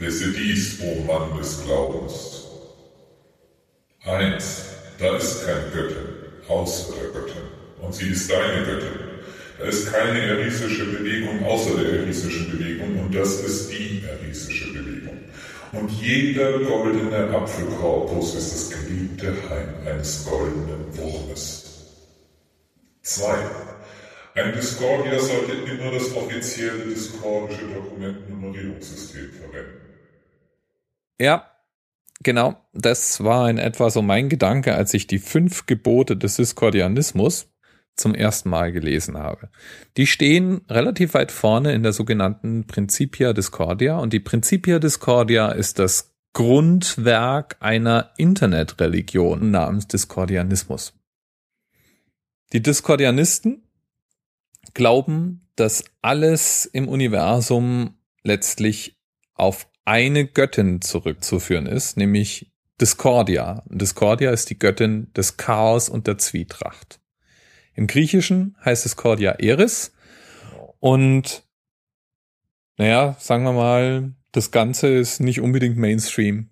Wisse dies, o Mann des Glaubens. Eins, da ist kein Göttin, außer der Göttin, und sie ist deine Göttin. Da ist keine erisische Bewegung außer der erisischen Bewegung, und das ist die erisische Bewegung. Und jeder goldene Apfelkorpus ist das geliebte Heim eines goldenen Wurmes. Zwei, ein Discordia sollte immer das offizielle discordische Dokumentennummerierungssystem verwenden. Ja, genau. Das war in etwa so mein Gedanke, als ich die fünf Gebote des Discordianismus zum ersten Mal gelesen habe. Die stehen relativ weit vorne in der sogenannten Principia Discordia und die Principia Discordia ist das Grundwerk einer Internetreligion namens Discordianismus. Die Discordianisten glauben, dass alles im Universum letztlich auf eine Göttin zurückzuführen ist, nämlich Discordia. Discordia ist die Göttin des Chaos und der Zwietracht. Im Griechischen heißt Discordia Eris und naja, sagen wir mal, das Ganze ist nicht unbedingt Mainstream.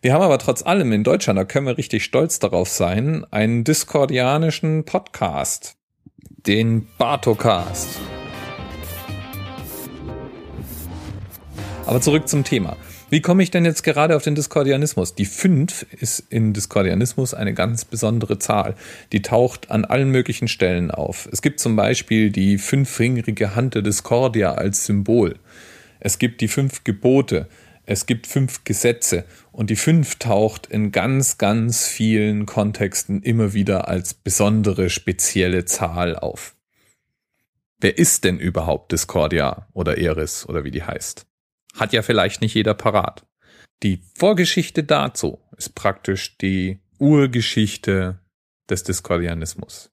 Wir haben aber trotz allem in Deutschland, da können wir richtig stolz darauf sein, einen discordianischen Podcast den Bartocast. Aber zurück zum Thema. Wie komme ich denn jetzt gerade auf den Diskordianismus? Die 5 ist in Diskordianismus eine ganz besondere Zahl. Die taucht an allen möglichen Stellen auf. Es gibt zum Beispiel die fünffingerige Hand der Discordia als Symbol. Es gibt die fünf Gebote. Es gibt fünf Gesetze und die fünf taucht in ganz, ganz vielen Kontexten immer wieder als besondere, spezielle Zahl auf. Wer ist denn überhaupt Discordia oder Eris oder wie die heißt? Hat ja vielleicht nicht jeder parat. Die Vorgeschichte dazu ist praktisch die Urgeschichte des Discordianismus.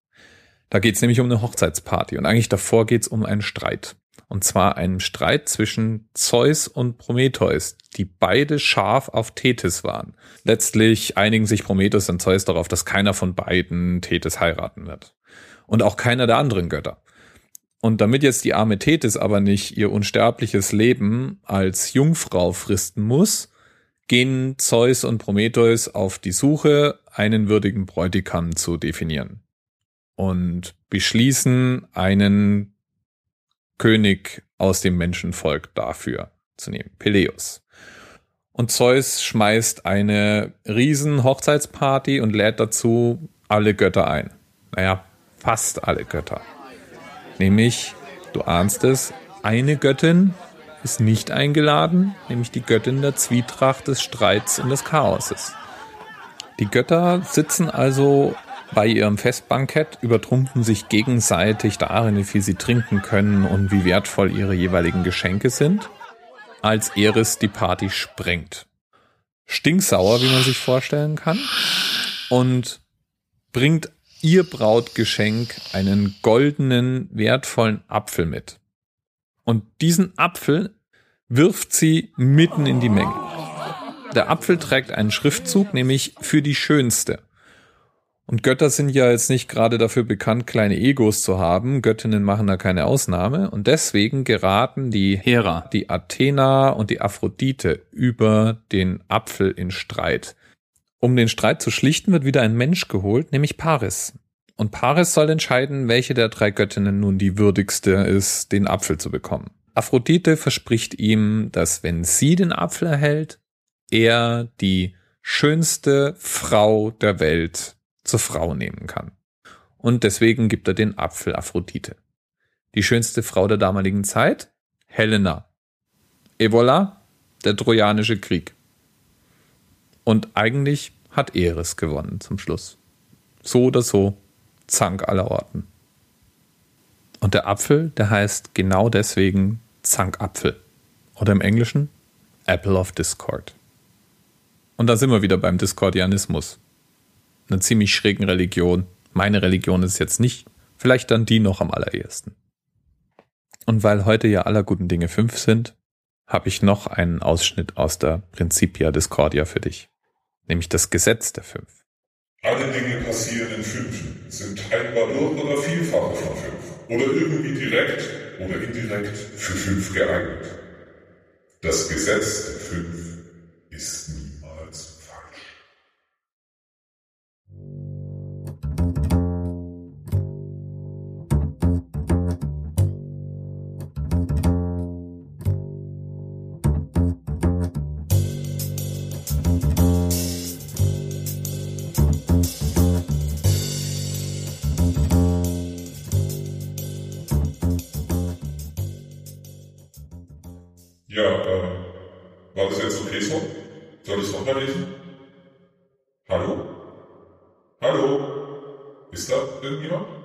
Da geht es nämlich um eine Hochzeitsparty und eigentlich davor geht es um einen Streit. Und zwar einen Streit zwischen Zeus und Prometheus, die beide scharf auf Tethys waren. Letztlich einigen sich Prometheus und Zeus darauf, dass keiner von beiden Tethys heiraten wird. Und auch keiner der anderen Götter. Und damit jetzt die arme Tethys aber nicht ihr unsterbliches Leben als Jungfrau fristen muss, gehen Zeus und Prometheus auf die Suche, einen würdigen Bräutigam zu definieren. Und beschließen, einen König aus dem Menschenvolk dafür zu nehmen, Peleus. Und Zeus schmeißt eine riesen Hochzeitsparty und lädt dazu alle Götter ein. Naja, fast alle Götter. Nämlich, du ahnst es, eine Göttin ist nicht eingeladen, nämlich die Göttin der Zwietracht, des Streits und des Chaoses. Die Götter sitzen also bei ihrem Festbankett übertrumpfen sich gegenseitig darin, wie viel sie trinken können und wie wertvoll ihre jeweiligen Geschenke sind, als Eris die Party sprengt. Stinksauer, wie man sich vorstellen kann, und bringt ihr Brautgeschenk einen goldenen, wertvollen Apfel mit. Und diesen Apfel wirft sie mitten in die Menge. Der Apfel trägt einen Schriftzug, nämlich für die Schönste. Und Götter sind ja jetzt nicht gerade dafür bekannt, kleine Egos zu haben. Göttinnen machen da keine Ausnahme. Und deswegen geraten die Hera, die Athena und die Aphrodite über den Apfel in Streit. Um den Streit zu schlichten, wird wieder ein Mensch geholt, nämlich Paris. Und Paris soll entscheiden, welche der drei Göttinnen nun die würdigste ist, den Apfel zu bekommen. Aphrodite verspricht ihm, dass wenn sie den Apfel erhält, er die schönste Frau der Welt zur Frau nehmen kann. Und deswegen gibt er den Apfel Aphrodite. Die schönste Frau der damaligen Zeit? Helena. Et voilà, der Trojanische Krieg. Und eigentlich hat Eris gewonnen zum Schluss. So oder so, Zank aller Orten. Und der Apfel, der heißt genau deswegen Zankapfel. Oder im Englischen Apple of Discord. Und da sind wir wieder beim Discordianismus einer ziemlich schrägen Religion. Meine Religion ist jetzt nicht, vielleicht dann die noch am allerersten. Und weil heute ja aller guten Dinge fünf sind, habe ich noch einen Ausschnitt aus der Principia Discordia für dich, nämlich das Gesetz der fünf. Alle Dinge passieren in Fünfen, sind teilbar durch oder Vielfache von fünf oder irgendwie direkt oder indirekt für fünf geeignet. Das Gesetz der Fünf ist Ja, äh, war das jetzt okay so? Soll ich es nochmal lesen? Hallo? Hallo? Ist da irgendjemand?